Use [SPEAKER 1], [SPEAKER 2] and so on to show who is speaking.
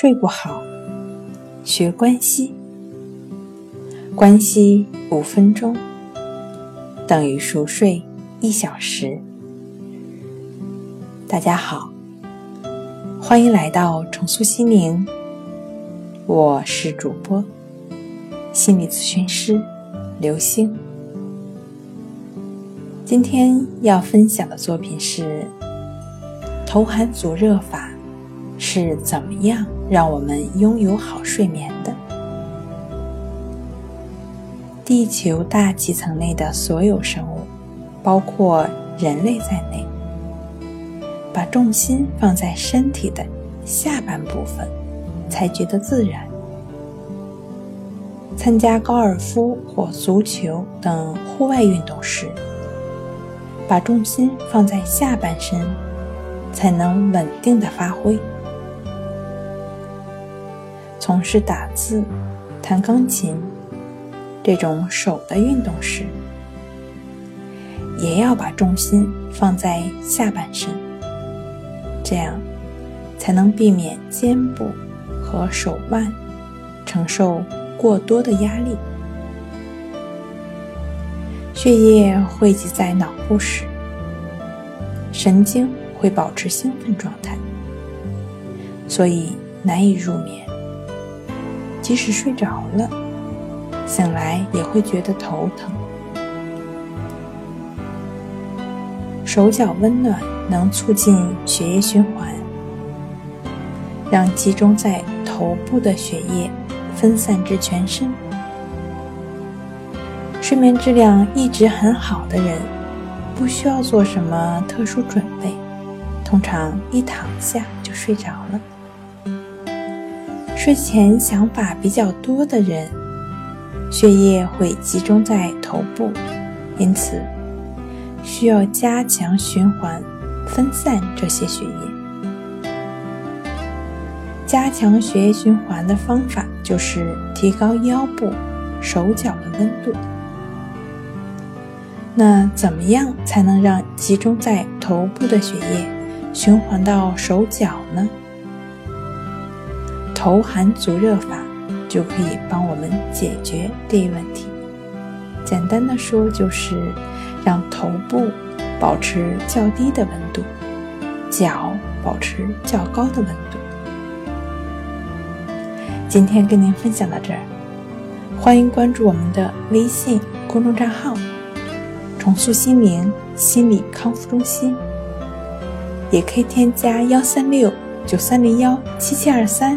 [SPEAKER 1] 睡不好，学关息。关息五分钟等于熟睡一小时。大家好，欢迎来到重塑心灵，我是主播心理咨询师刘星。今天要分享的作品是头寒足热法是怎么样让我们拥有好睡眠的。地球大气层内的所有生物，包括人类在内，把重心放在身体的下半部分，才觉得自然。参加高尔夫或足球等户外运动时，把重心放在下半身，才能稳定的发挥。从事打字、弹钢琴。这种手的运动时，也要把重心放在下半身，这样才能避免肩部和手腕承受过多的压力。血液汇集在脑部时，神经会保持兴奋状态，所以难以入眠。即使睡着了。醒来也会觉得头疼。手脚温暖能促进血液循环，让集中在头部的血液分散至全身。睡眠质量一直很好的人，不需要做什么特殊准备，通常一躺下就睡着了。睡前想法比较多的人。血液会集中在头部，因此需要加强循环，分散这些血液。加强血液循环的方法就是提高腰部、手脚的温度。那怎么样才能让集中在头部的血液循环到手脚呢？头寒足热法。就可以帮我们解决这一问题。简单的说，就是让头部保持较低的温度，脚保持较高的温度。今天跟您分享到这儿，欢迎关注我们的微信公众账号“重塑心灵心理康复中心”，也可以添加幺三六九三零幺七七二三